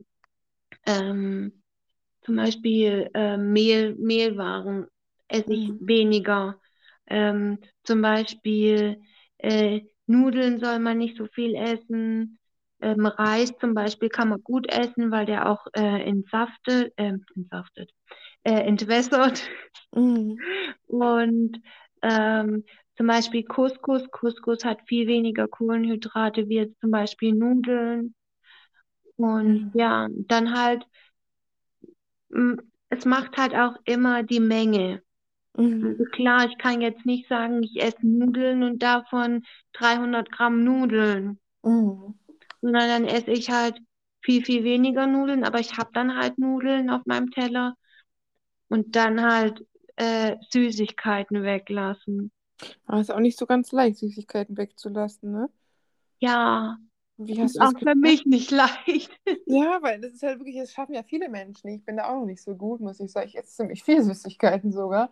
B: ähm, zum Beispiel äh, Mehl, Mehlwaren esse ich
A: Mhm.
B: weniger. Ähm, zum Beispiel äh, Nudeln soll man nicht so viel essen. Ähm, Reis zum Beispiel kann man gut essen, weil der auch äh, entsaftet, äh, entsaftet, äh, entwässert.
A: Mhm.
B: Und ähm, zum Beispiel Couscous. Couscous hat viel weniger Kohlenhydrate wie jetzt zum Beispiel Nudeln. Und
A: Mhm.
B: ja, dann halt, es macht halt auch immer die Menge.
A: Mhm.
B: Also klar, ich kann jetzt nicht sagen, ich esse Nudeln und davon 300 Gramm Nudeln,
A: Mhm.
B: sondern dann esse ich halt viel, viel weniger Nudeln, aber ich habe dann halt Nudeln auf meinem Teller und dann halt äh, Süßigkeiten weglassen.
A: Aber ist auch nicht so ganz leicht, Süßigkeiten wegzulassen, ne?
B: Ja,
A: Wie hast
B: ist auch für mich nicht leicht.
A: Ja, weil das ist halt wirklich, das schaffen ja viele Menschen. Ich bin da auch noch nicht so gut, muss ich sagen. Ich esse ziemlich viel Süßigkeiten sogar.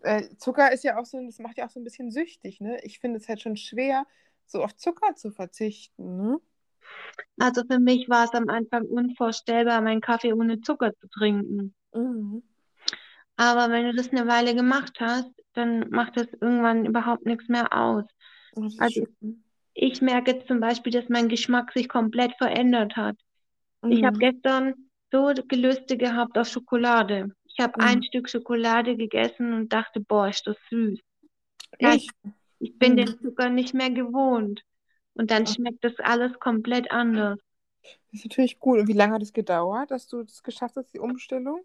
A: Äh, Zucker ist ja auch so, das macht ja auch so ein bisschen süchtig, ne? Ich finde es halt schon schwer, so auf Zucker zu verzichten, ne?
B: Also für mich war es am Anfang unvorstellbar, meinen Kaffee ohne Zucker zu trinken.
A: Mhm.
B: Aber wenn du das eine Weile gemacht hast, dann macht das irgendwann überhaupt nichts mehr aus. Also
A: schön.
B: Ich merke zum Beispiel, dass mein Geschmack sich komplett verändert hat. Ich habe
A: Mhm.
B: gestern so Gelüste gehabt auf Schokolade. Ich habe ein
A: Mhm.
B: Stück Schokolade gegessen und dachte, boah, ist das süß.
A: Echt?
B: ich bin
A: Mhm.
B: den Zucker nicht mehr gewohnt. Und dann
A: Das
B: schmeckt das alles komplett anders.
A: ist natürlich gut. Und wie lange hat es gedauert, dass du das geschafft hast, die Umstellung?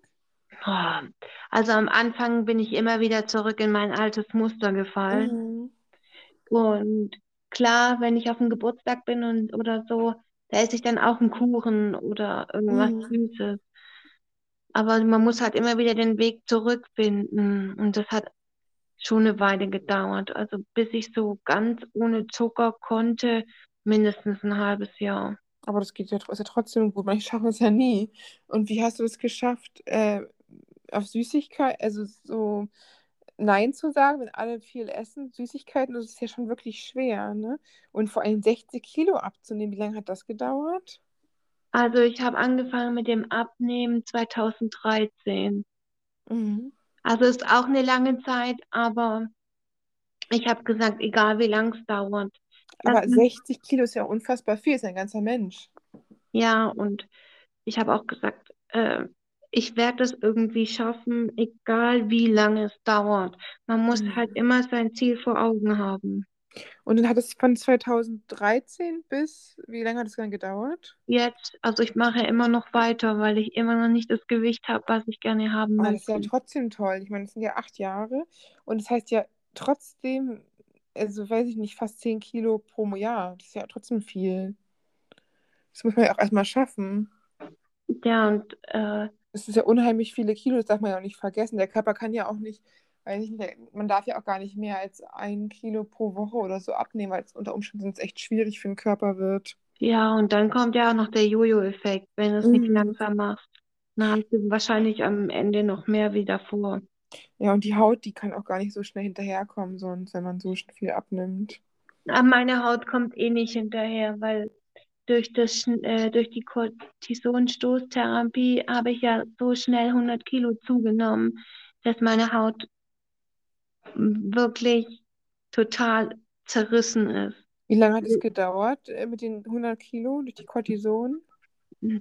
B: Also am Anfang bin ich immer wieder zurück in mein altes Muster gefallen.
A: Mhm.
B: Und klar, wenn ich auf dem Geburtstag bin und oder so, da esse ich dann auch einen Kuchen oder irgendwas
A: Mhm.
B: Süßes. Aber man muss halt immer wieder den Weg zurückfinden. Und das hat schon eine Weile gedauert. Also bis ich so ganz ohne Zucker konnte, mindestens ein halbes Jahr.
A: Aber das geht ja, ist ja trotzdem gut. Ich schaffe es ja nie. Und wie hast du es geschafft, äh, auf Süßigkeit, also so Nein zu sagen, wenn alle viel essen? Süßigkeiten, das ist ja schon wirklich schwer, ne? Und vor allem 60 Kilo abzunehmen, wie lange hat das gedauert?
B: Also ich habe angefangen mit dem Abnehmen 2013.
A: Mhm.
B: Also ist auch eine lange Zeit, aber ich habe gesagt, egal wie lang es dauert.
A: Aber
B: mich,
A: 60 Kilo ist ja unfassbar viel, ist ein ganzer Mensch.
B: ja, und ich habe auch gesagt, äh, ich werde es irgendwie schaffen, egal wie lange es dauert. Man muss halt
A: Mhm.
B: immer sein Ziel vor Augen haben.
A: Und dann hat es von 2013 bis, wie lange hat es dann gedauert?
B: Jetzt, also ich mache immer noch weiter, weil ich immer noch nicht das Gewicht habe, was ich gerne haben
A: Aber das ist ja
B: möchte.
A: trotzdem toll. Ich meine, das sind ja acht Jahre. Und das heißt ja trotzdem, also weiß ich nicht, fast 10 Kilo pro Jahr. Das ist ja trotzdem viel. Das muss man ja auch erstmal schaffen.
B: Ja, und äh,
A: Das ist ja unheimlich viele Kilo, das darf man ja auch nicht vergessen. Der Körper kann ja auch nicht, weiß ich nicht, man darf ja auch gar nicht mehr als ein Kilo pro Woche oder so abnehmen, weil es unter Umständen echt schwierig für den Körper wird.
B: ja, und dann kommt ja auch noch der Jojo-Effekt, wenn du es nicht
A: Mhm.
B: langsam machst. Dann hast du wahrscheinlich am Ende noch mehr wie davor.
A: Ja, und die Haut, die kann auch gar nicht so schnell hinterherkommen, sonst, wenn man so viel abnimmt.
B: Aber meine Haut kommt eh nicht hinterher, weil durch das, äh, durch die Cortisonstoßtherapie habe ich ja so schnell 100 Kilo zugenommen, dass meine Haut wirklich total zerrissen ist.
A: Wie lange hat es gedauert äh, mit den 100 Kilo durch die Cortison?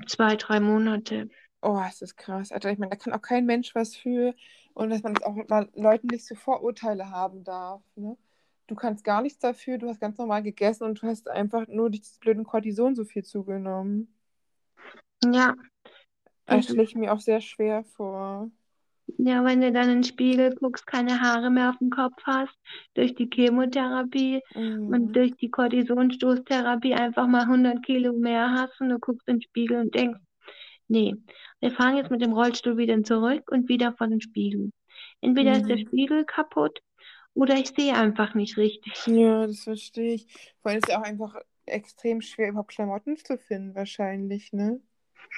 B: Zwei, drei Monate.
A: Oh, ist das krass. Alter, ich meine, da kann auch kein Mensch was für. Und dass man das auch Leuten nicht so Vorurteile haben darf. Ne? Du kannst gar nichts dafür, du hast ganz normal gegessen und du hast einfach nur durch dieses blöden Cortison so viel zugenommen.
B: Ja,
A: Das stelle ich mir auch sehr schwer vor.
B: Ja, wenn du dann in den Spiegel guckst, keine Haare mehr auf dem Kopf hast, durch die Chemotherapie und
A: Mhm.
B: durch die Cortisonstoßtherapie einfach mal 100 Kilo mehr hast und du guckst in den Spiegel und denkst, nee, wir fahren jetzt mit dem Rollstuhl wieder zurück und wieder vor den Spiegel. Entweder ist der
A: Mhm.
B: Spiegel kaputt oder ich sehe einfach nicht richtig.
A: Ja, das verstehe ich. Vor allem ist es ja auch einfach extrem schwer, überhaupt Klamotten zu finden, wahrscheinlich, ne?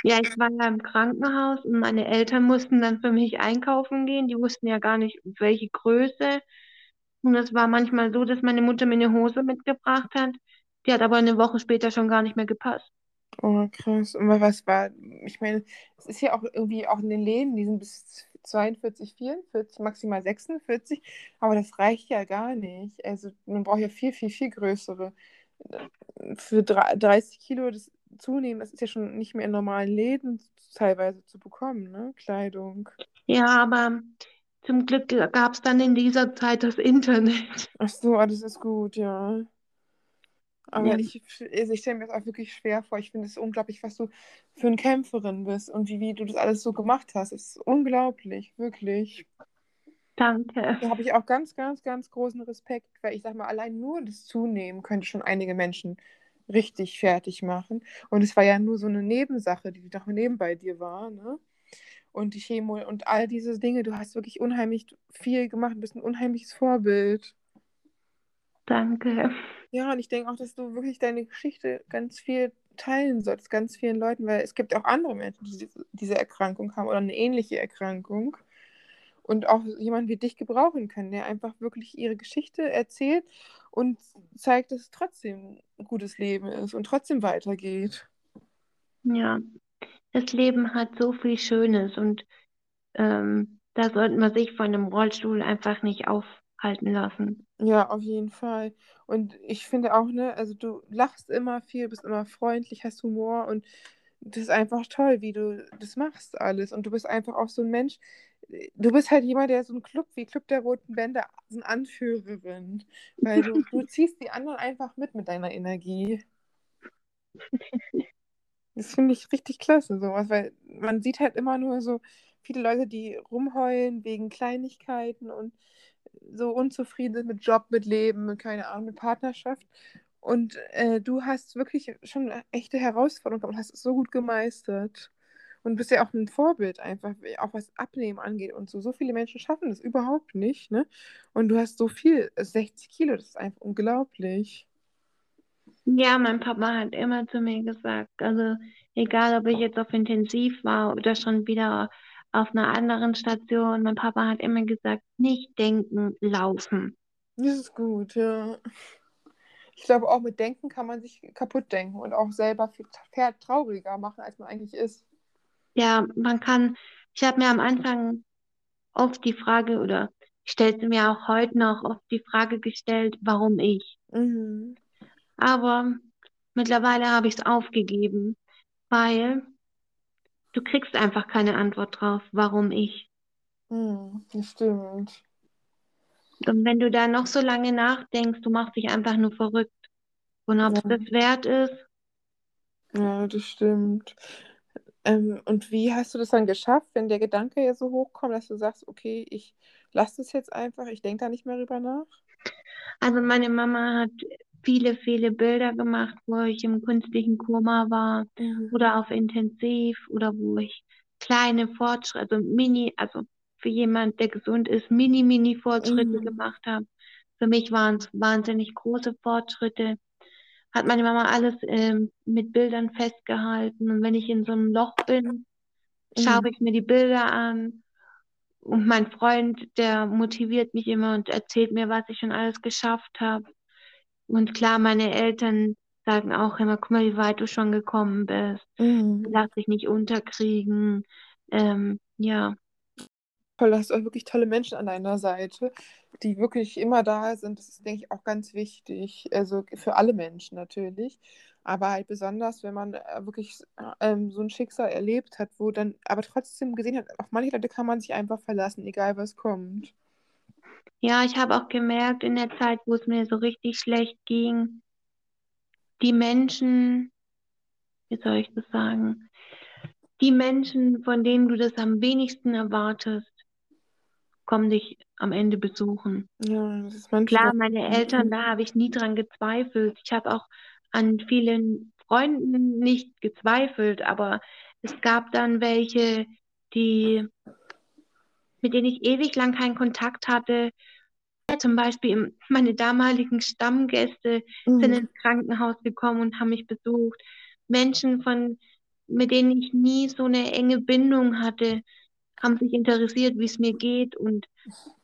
B: Ja, ich war ja im Krankenhaus und meine Eltern mussten dann für mich einkaufen gehen. Die wussten ja gar nicht, welche Größe. Und es war manchmal so, dass meine Mutter mir eine Hose mitgebracht hat. Die hat aber eine Woche später schon gar nicht mehr gepasst.
A: Oh, krass. Und was war, ich meine, es ist ja auch irgendwie auch in den Läden, die sind bis 42, 44, maximal 46, aber das reicht ja gar nicht. Also man braucht ja viel, viel, viel größere. Für 30 Kilo das zunehmen, das ist ja schon nicht mehr in normalen Läden teilweise zu bekommen, ne? Kleidung.
B: Ja, aber zum Glück gab es dann in dieser Zeit das Internet.
A: Ach so, alles ist gut, ja. Aber
B: Ja.
A: ich, also ich stelle mir das auch wirklich schwer vor. Ich finde es unglaublich, was du für eine Kämpferin bist und wie, wie du das alles so gemacht hast. Es ist unglaublich, wirklich.
B: Danke.
A: Da habe ich auch ganz, ganz, ganz großen Respekt, weil ich sag mal, allein nur das Zunehmen könnte schon einige Menschen richtig fertig machen. Und es war ja nur so eine Nebensache, die doch nebenbei dir war, ne? Und die Chemo und all diese Dinge, du hast wirklich unheimlich viel gemacht, bist ein unheimliches Vorbild.
B: Danke.
A: Ja, und ich denke auch, dass du wirklich deine Geschichte ganz viel teilen solltest, ganz vielen Leuten, weil es gibt auch andere Menschen, die diese, Erkrankung haben oder eine ähnliche Erkrankung und auch jemanden wie dich gebrauchen können, der einfach wirklich ihre Geschichte erzählt und zeigt, dass es trotzdem ein gutes Leben ist und trotzdem weitergeht.
B: Ja, das Leben hat so viel Schönes und ähm, da sollte man sich von einem Rollstuhl einfach nicht aufhalten lassen.
A: Ja, auf jeden Fall. Und ich finde auch, ne, also du lachst immer viel, bist immer freundlich, hast Humor und das ist einfach toll, wie du das machst alles. Und du bist einfach auch so ein Mensch. Du bist halt jemand, der so ein Club wie Club der Roten Bänder, so eine Anführerin. Weil du, du ziehst die anderen einfach mit mit deiner Energie. Das finde ich richtig klasse, sowas, weil man sieht halt immer nur so viele Leute, die rumheulen wegen Kleinigkeiten und so unzufrieden sind mit Job, mit Leben, mit keine Ahnung, mit Partnerschaft. Und äh, du hast wirklich schon eine echte Herausforderung und hast es so gut gemeistert. Und bist ja auch ein Vorbild einfach, auch was Abnehmen angeht und so. So viele Menschen schaffen das überhaupt nicht, ne? Und du hast so viel, 60 Kilo, das ist einfach unglaublich.
B: Ja, mein Papa hat immer zu mir gesagt, also egal, ob ich jetzt auf Intensiv war oder schon wieder auf einer anderen Station, mein Papa hat immer gesagt, nicht denken, laufen.
A: Das ist gut, ja. Ich glaube, auch mit Denken kann man sich kaputt denken und auch selber viel tra- trauriger machen, als man eigentlich ist.
B: Ja, man kann, ich habe mir am Anfang oft die Frage oder ich stelle mir auch heute noch oft die Frage gestellt, warum ich?
A: Mhm.
B: Aber mittlerweile habe ich es aufgegeben, weil du kriegst einfach keine Antwort drauf, warum ich.
A: Mhm, das stimmt.
B: Und wenn du da noch so lange nachdenkst, du machst dich einfach nur verrückt. Und ob es
A: Ja.
B: das wert ist,
A: Ja, das stimmt. Ähm, und wie hast du das dann geschafft, wenn der Gedanke ja so hochkommt, dass du sagst, okay, ich lasse das jetzt einfach, ich denke da nicht mehr drüber nach?
B: also meine Mama hat viele, viele Bilder gemacht, wo ich im künstlichen Koma war
A: Mhm.
B: oder auf Intensiv oder wo ich kleine Fortschritte, also Mini, also für jemand, der gesund ist, Mini, Mini Fortschritte
A: Mhm.
B: gemacht habe. Für mich waren es wahnsinnig große Fortschritte. Hat meine Mama alles ähm, mit Bildern festgehalten. Und wenn ich in so einem Loch bin, schaue
A: Mhm.
B: ich mir die Bilder an. Und mein Freund, der motiviert mich immer und erzählt mir, was ich schon alles geschafft habe. Und klar, meine Eltern sagen auch immer, guck mal, wie weit du schon gekommen bist.
A: Mhm.
B: Lass dich nicht unterkriegen. Ähm, ja,
A: Toll, da hast du auch wirklich tolle Menschen an deiner Seite, die wirklich immer da sind. Das ist, denke ich, auch ganz wichtig. Also für alle Menschen natürlich. Aber halt besonders, wenn man äh, wirklich ähm, so ein Schicksal erlebt hat, wo dann aber trotzdem gesehen hat, auf manche Leute kann man sich einfach verlassen, egal was kommt.
B: Ja, ich habe auch gemerkt in der Zeit, wo es mir so richtig schlecht ging, die Menschen, wie soll ich das sagen? Die Menschen, von denen du das am wenigsten erwartest, kommen dich am Ende besuchen.
A: Ja, das ist.
B: Klar, meine Eltern, da habe ich nie dran gezweifelt. Ich habe auch an vielen Freunden nicht gezweifelt, aber es gab dann welche, die, mit denen ich ewig lang keinen Kontakt hatte zum Beispiel meine damaligen Stammgäste
A: Mhm.
B: sind ins Krankenhaus gekommen und haben mich besucht. Menschen, von, mit denen ich nie so eine enge Bindung hatte, haben sich interessiert, wie es mir geht. Und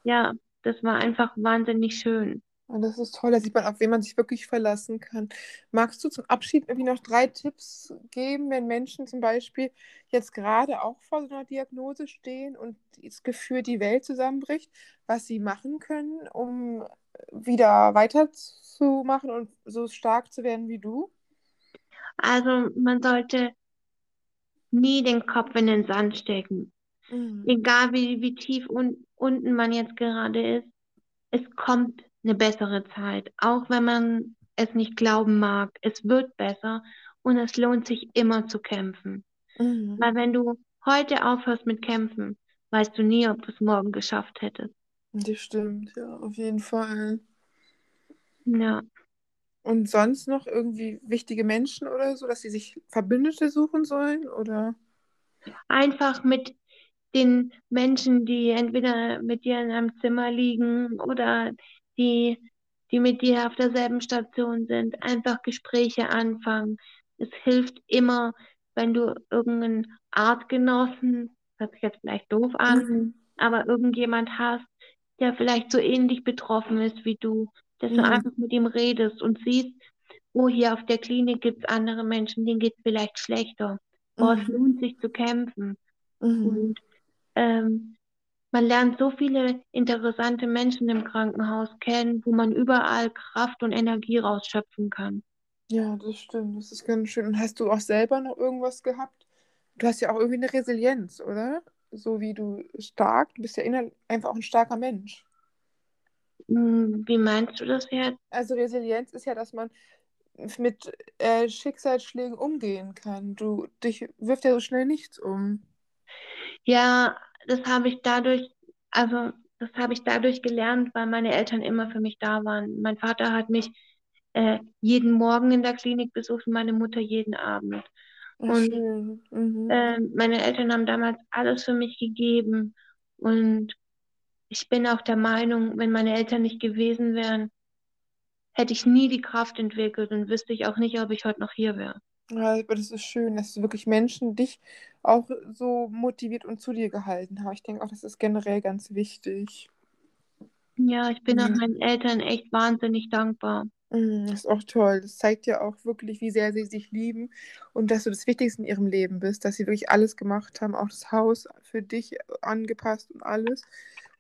B: ja, das war einfach wahnsinnig schön.
A: Und das ist toll, da sieht man, auf wen man sich wirklich verlassen kann. Magst du zum Abschied irgendwie noch drei Tipps geben, wenn Menschen zum Beispiel jetzt gerade auch vor so einer Diagnose stehen und das Gefühl, die Welt zusammenbricht, was sie machen können, um wieder weiterzumachen und so stark zu werden wie du?
B: Also man sollte nie den Kopf in den Sand stecken.
A: Mhm.
B: Egal wie, wie tief un unten man jetzt gerade ist, es kommt eine bessere Zeit. Auch wenn man es nicht glauben mag, es wird besser und es lohnt sich immer zu kämpfen.
A: Mhm.
B: Weil wenn du heute aufhörst mit Kämpfen, weißt du nie, ob du es morgen geschafft hättest.
A: Das stimmt, ja, auf jeden Fall.
B: Ja.
A: Und sonst noch irgendwie wichtige Menschen oder so, dass sie sich Verbündete suchen sollen? Oder?
B: Einfach mit den Menschen, die entweder mit dir in einem Zimmer liegen oder die, die mit dir auf derselben Station sind, einfach Gespräche anfangen. Es hilft immer, wenn du irgendeinen Artgenossen, hört sich jetzt vielleicht doof an,
A: Mhm.
B: aber irgendjemand hast, der vielleicht so ähnlich betroffen ist wie du, dass du
A: Mhm.
B: einfach mit ihm redest und siehst, oh, hier auf der Klinik gibt es andere Menschen, denen geht es vielleicht schlechter. Oh, es
A: Mhm.
B: lohnt sich zu kämpfen.
A: Mhm.
B: Und ähm, man lernt so viele interessante Menschen im Krankenhaus kennen, wo man überall Kraft und Energie rausschöpfen kann.
A: Ja, das stimmt. Das ist ganz schön. Und hast du auch selber noch irgendwas gehabt? Du hast ja auch irgendwie eine Resilienz, oder? So wie du stark, du bist ja einfach auch ein starker Mensch.
B: Hm, Wie meinst du das jetzt?
A: Also Resilienz ist ja, dass man mit äh, Schicksalsschlägen umgehen kann. Du, dich wirft ja so schnell nichts um.
B: Ja, das habe ich dadurch, also das habe ich dadurch gelernt, weil meine Eltern immer für mich da waren. Mein Vater hat mich äh, jeden Morgen in der Klinik besucht meine Mutter jeden Abend. Und.
A: Mhm.
B: ähm, meine Eltern haben damals alles für mich gegeben. Und ich bin auch der Meinung, wenn meine Eltern nicht gewesen wären, hätte ich nie die Kraft entwickelt und wüsste ich auch nicht, ob ich heute noch hier wäre.
A: Ja, aber das ist schön, dass wirklich Menschen dich auch so motiviert und zu dir gehalten haben. Ich denke auch, das ist generell ganz wichtig.
B: Ja, ich bin auch
A: Mhm.
B: meinen Eltern echt wahnsinnig dankbar.
A: Mm, Das ist auch toll. Das zeigt ja auch wirklich, wie sehr sie sich lieben und dass du das Wichtigste in ihrem Leben bist, dass sie wirklich alles gemacht haben, auch das Haus für dich angepasst und alles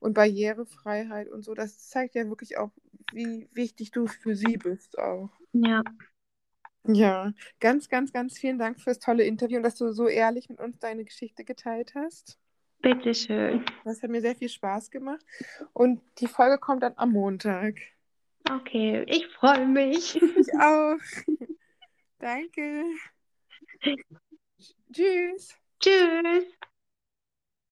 A: und Barrierefreiheit und so. Das zeigt ja wirklich auch, wie wichtig du für sie bist auch.
B: Ja,
A: Ja, ganz, ganz, ganz vielen Dank fürs tolle Interview und dass du so ehrlich mit uns deine Geschichte geteilt hast.
B: bitteschön.
A: Das hat mir sehr viel Spaß gemacht und die Folge kommt dann am Montag.
B: Okay, ich freue mich.
A: Ich auch. Danke. Tschüss.
B: Tschüss.